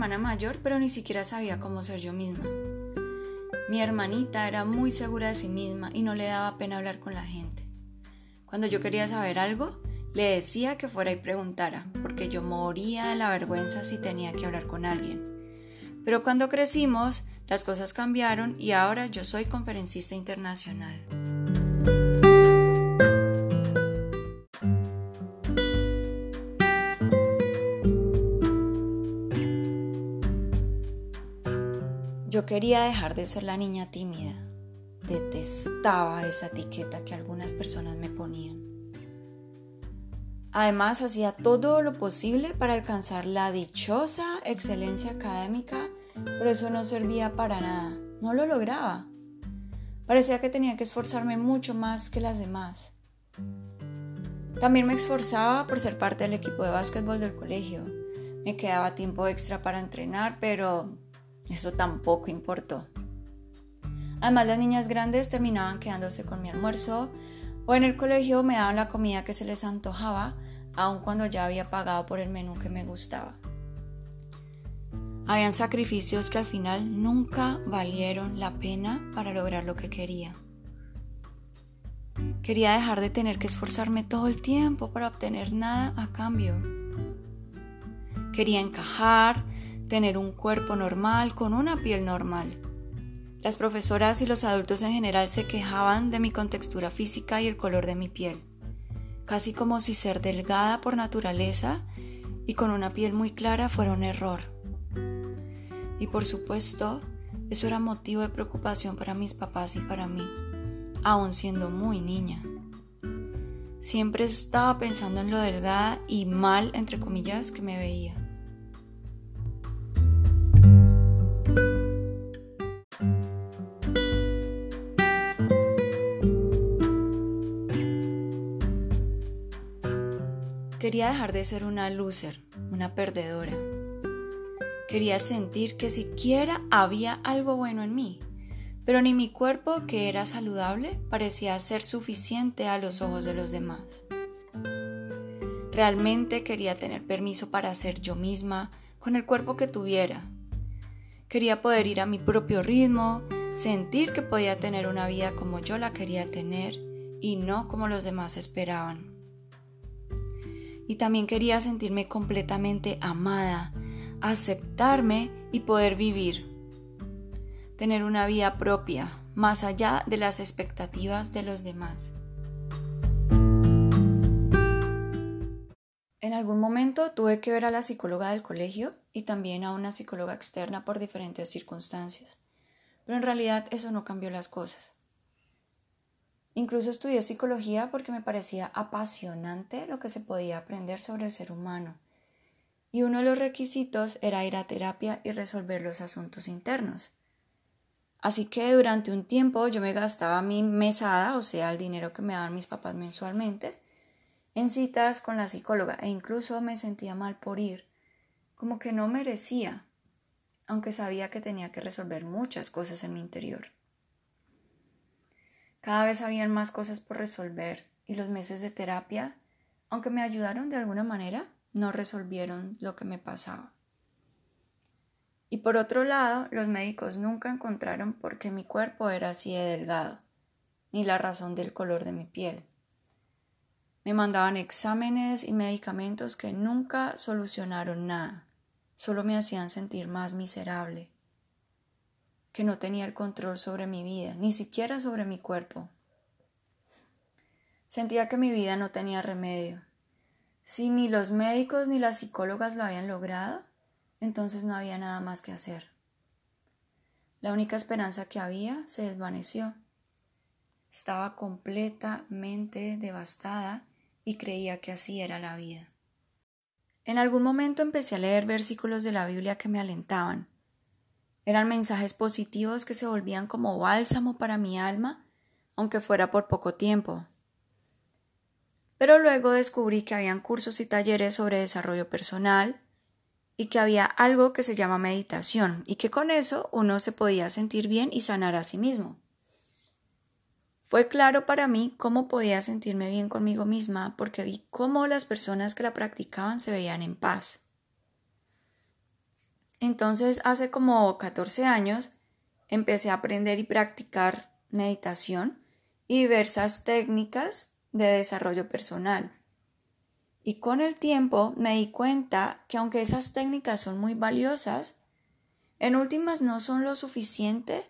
hermana mayor, pero ni siquiera sabía cómo ser yo misma. Mi hermanita era muy segura de sí misma y no le daba pena hablar con la gente. Cuando yo quería saber algo, le decía que fuera y preguntara, porque yo moría de la vergüenza si tenía que hablar con alguien. Pero cuando crecimos, las cosas cambiaron y ahora yo soy conferencista internacional. Quería dejar de ser la niña tímida. Detestaba esa etiqueta que algunas personas me ponían. Además, hacía todo lo posible para alcanzar la dichosa excelencia académica, pero eso no servía para nada. No lo lograba. Parecía que tenía que esforzarme mucho más que las demás. También me esforzaba por ser parte del equipo de básquetbol del colegio. Me quedaba tiempo extra para entrenar, pero eso tampoco importó. Además, las niñas grandes terminaban quedándose con mi almuerzo o en el colegio me daban la comida que se les antojaba, aun cuando ya había pagado por el menú que me gustaba. Habían sacrificios que al final nunca valieron la pena para lograr lo que quería. Quería dejar de tener que esforzarme todo el tiempo para obtener nada a cambio. Quería encajar, tener un cuerpo normal con una piel normal. Las profesoras y los adultos en general se quejaban de mi contextura física y el color de mi piel, casi como si ser delgada por naturaleza y con una piel muy clara fuera un error. Y por supuesto, eso era motivo de preocupación para mis papás y para mí, aun siendo muy niña. Siempre estaba pensando en lo delgada y mal, entre comillas, que me veía. Quería dejar de ser una loser, una perdedora. Quería sentir que siquiera había algo bueno en mí, pero ni mi cuerpo, que era saludable, parecía ser suficiente a los ojos de los demás. Realmente quería tener permiso para ser yo misma con el cuerpo que tuviera. Quería poder ir a mi propio ritmo, sentir que podía tener una vida como yo la quería tener y no como los demás esperaban y también quería sentirme completamente amada, aceptarme y poder vivir. Tener una vida propia, más allá de las expectativas de los demás. En algún momento tuve que ver a la psicóloga del colegio y también a una psicóloga externa por diferentes circunstancias, pero en realidad eso no cambió las cosas. Incluso estudié psicología porque me parecía apasionante lo que se podía aprender sobre el ser humano. Y uno de los requisitos era ir a terapia y resolver los asuntos internos. Así que durante un tiempo yo me gastaba mi mesada, o sea, el dinero que me daban mis papás mensualmente, en citas con la psicóloga e incluso me sentía mal por ir, como que no merecía, aunque sabía que tenía que resolver muchas cosas en mi interior. Cada vez habían más cosas por resolver y los meses de terapia, aunque me ayudaron de alguna manera, no resolvieron lo que me pasaba. Y por otro lado, los médicos nunca encontraron por qué mi cuerpo era así de delgado, ni la razón del color de mi piel. Me mandaban exámenes y medicamentos que nunca solucionaron nada, solo me hacían sentir más miserable que no tenía el control sobre mi vida, ni siquiera sobre mi cuerpo. Sentía que mi vida no tenía remedio. Si ni los médicos ni las psicólogas lo habían logrado, entonces no había nada más que hacer. La única esperanza que había se desvaneció. Estaba completamente devastada y creía que así era la vida. En algún momento empecé a leer versículos de la Biblia que me alentaban, eran mensajes positivos que se volvían como bálsamo para mi alma, aunque fuera por poco tiempo. Pero luego descubrí que habían cursos y talleres sobre desarrollo personal y que había algo que se llama meditación y que con eso uno se podía sentir bien y sanar a sí mismo. Fue claro para mí cómo podía sentirme bien conmigo misma porque vi cómo las personas que la practicaban se veían en paz. Entonces, hace como 14 años, empecé a aprender y practicar meditación y diversas técnicas de desarrollo personal. Y con el tiempo me di cuenta que aunque esas técnicas son muy valiosas, en últimas no son lo suficiente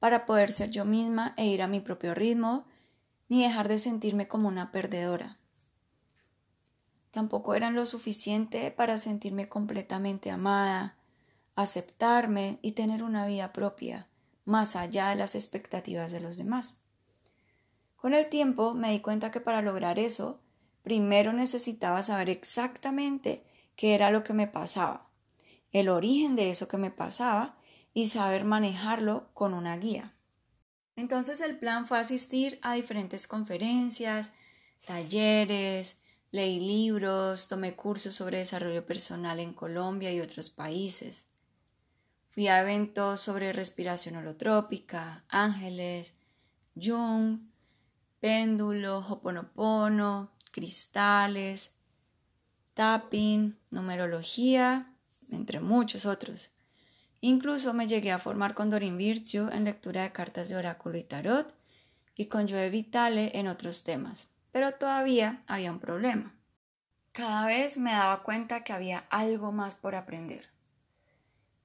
para poder ser yo misma e ir a mi propio ritmo, ni dejar de sentirme como una perdedora. Tampoco eran lo suficiente para sentirme completamente amada, aceptarme y tener una vida propia, más allá de las expectativas de los demás. Con el tiempo me di cuenta que para lograr eso, primero necesitaba saber exactamente qué era lo que me pasaba, el origen de eso que me pasaba y saber manejarlo con una guía. Entonces el plan fue asistir a diferentes conferencias, talleres, leí libros, tomé cursos sobre desarrollo personal en Colombia y otros países. Fui a eventos sobre respiración holotrópica, ángeles, Jung, péndulo, hoponopono, cristales, tapping, numerología, entre muchos otros. Incluso me llegué a formar con Dorin Virtue en lectura de cartas de oráculo y tarot y con Joe Vitale en otros temas. Pero todavía había un problema. Cada vez me daba cuenta que había algo más por aprender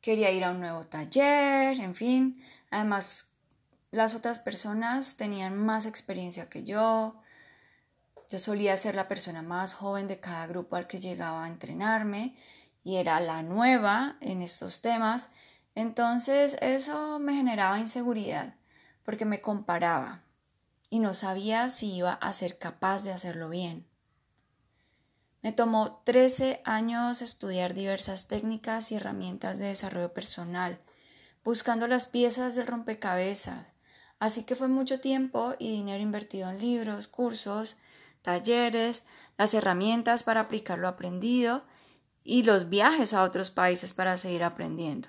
quería ir a un nuevo taller, en fin. Además, las otras personas tenían más experiencia que yo. Yo solía ser la persona más joven de cada grupo al que llegaba a entrenarme y era la nueva en estos temas. Entonces eso me generaba inseguridad porque me comparaba y no sabía si iba a ser capaz de hacerlo bien. Me tomó 13 años estudiar diversas técnicas y herramientas de desarrollo personal, buscando las piezas del rompecabezas, así que fue mucho tiempo y dinero invertido en libros, cursos, talleres, las herramientas para aplicar lo aprendido y los viajes a otros países para seguir aprendiendo.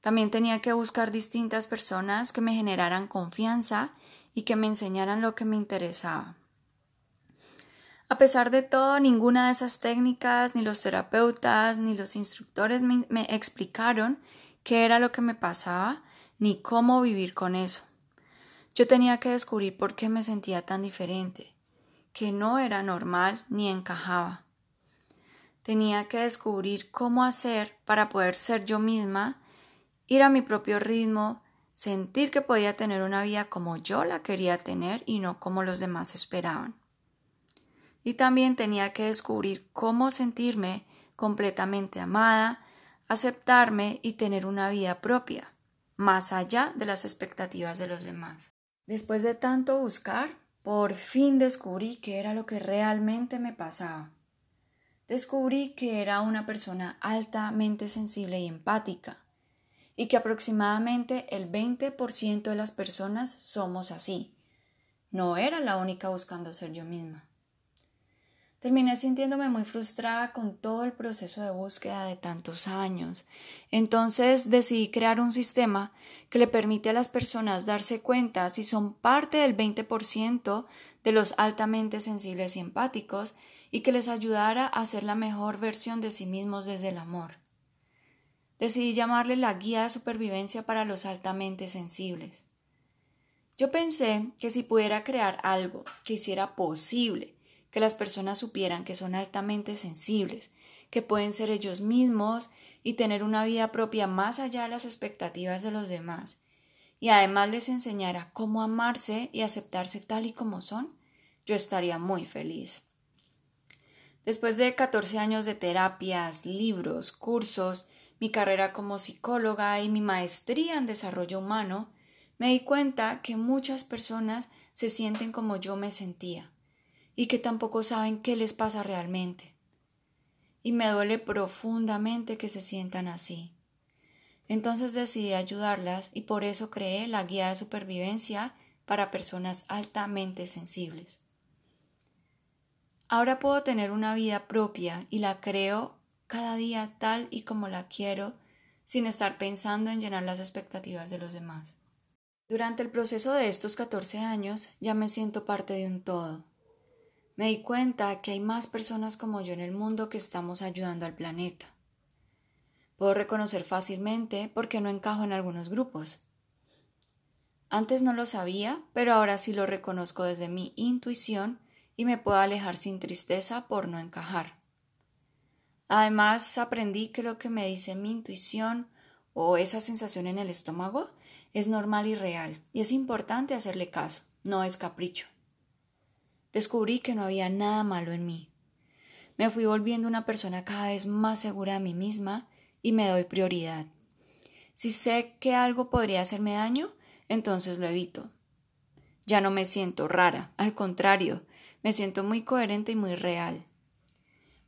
También tenía que buscar distintas personas que me generaran confianza y que me enseñaran lo que me interesaba. A pesar de todo, ninguna de esas técnicas, ni los terapeutas, ni los instructores me, explicaron qué era lo que me pasaba, ni cómo vivir con eso. Yo tenía que descubrir por qué me sentía tan diferente, que no era normal ni encajaba. Tenía que descubrir cómo hacer para poder ser yo misma, ir a mi propio ritmo, sentir que podía tener una vida como yo la quería tener y no como los demás esperaban y también tenía que descubrir cómo sentirme completamente amada, aceptarme y tener una vida propia, más allá de las expectativas de los demás. Después de tanto buscar, por fin descubrí qué era lo que realmente me pasaba. Descubrí que era una persona altamente sensible y empática, y que aproximadamente el 20% de las personas somos así. No era la única buscando ser yo misma. Terminé sintiéndome muy frustrada con todo el proceso de búsqueda de tantos años. Entonces decidí crear un sistema que le permite a las personas darse cuenta si son parte del 20% de los altamente sensibles y empáticos y que les ayudara a ser la mejor versión de sí mismos desde el amor. Decidí llamarle la guía de supervivencia para los altamente sensibles. Yo pensé que si pudiera crear algo que hiciera posible que las personas supieran que son altamente sensibles, que pueden ser ellos mismos y tener una vida propia más allá de las expectativas de los demás, y además les enseñara cómo amarse y aceptarse tal y como son, yo estaría muy feliz. Después de 14 años de terapias, libros, cursos, mi carrera como psicóloga y mi maestría en desarrollo humano, me di cuenta que muchas personas se sienten como yo me sentía, y que tampoco saben qué les pasa realmente. Y me duele profundamente que se sientan así. Entonces decidí ayudarlas y por eso creé la guía de supervivencia para personas altamente sensibles. Ahora puedo tener una vida propia y la creo cada día tal y como la quiero sin estar pensando en llenar las expectativas de los demás. Durante el proceso de estos 14 años ya me siento parte de un todo me di cuenta que hay más personas como yo en el mundo que estamos ayudando al planeta. Puedo reconocer fácilmente por qué no encajo en algunos grupos. Antes no lo sabía, pero ahora sí lo reconozco desde mi intuición y me puedo alejar sin tristeza por no encajar. Además, aprendí que lo que me dice mi intuición o esa sensación en el estómago es normal y real, y es importante hacerle caso, no es capricho. Descubrí que no había nada malo en mí. Me fui volviendo una persona cada vez más segura de mí misma y me doy prioridad. Si sé que algo podría hacerme daño, entonces lo evito. Ya no me siento rara, al contrario, me siento muy coherente y muy real.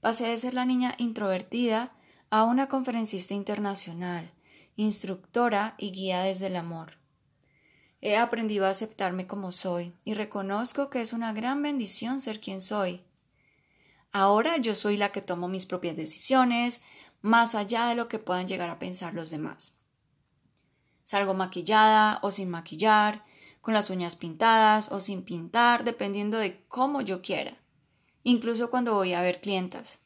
Pasé de ser la niña introvertida a una conferencista internacional, instructora y guía desde el amor. He aprendido a aceptarme como soy y reconozco que es una gran bendición ser quien soy. Ahora yo soy la que tomo mis propias decisiones, más allá de lo que puedan llegar a pensar los demás. Salgo maquillada o sin maquillar, con las uñas pintadas o sin pintar, dependiendo de cómo yo quiera, incluso cuando voy a ver clientas.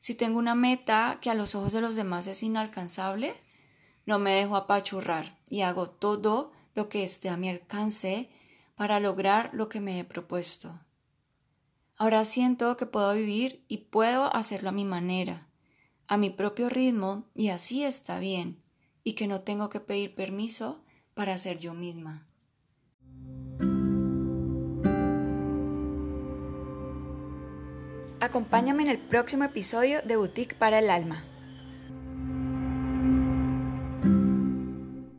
Si tengo una meta que a los ojos de los demás es inalcanzable, no me dejo apachurrar y hago todo lo que esté a mi alcance para lograr lo que me he propuesto. Ahora siento que puedo vivir y puedo hacerlo a mi manera, a mi propio ritmo, y así está bien, y que no tengo que pedir permiso para ser yo misma. Acompáñame en el próximo episodio de Boutique para el Alma.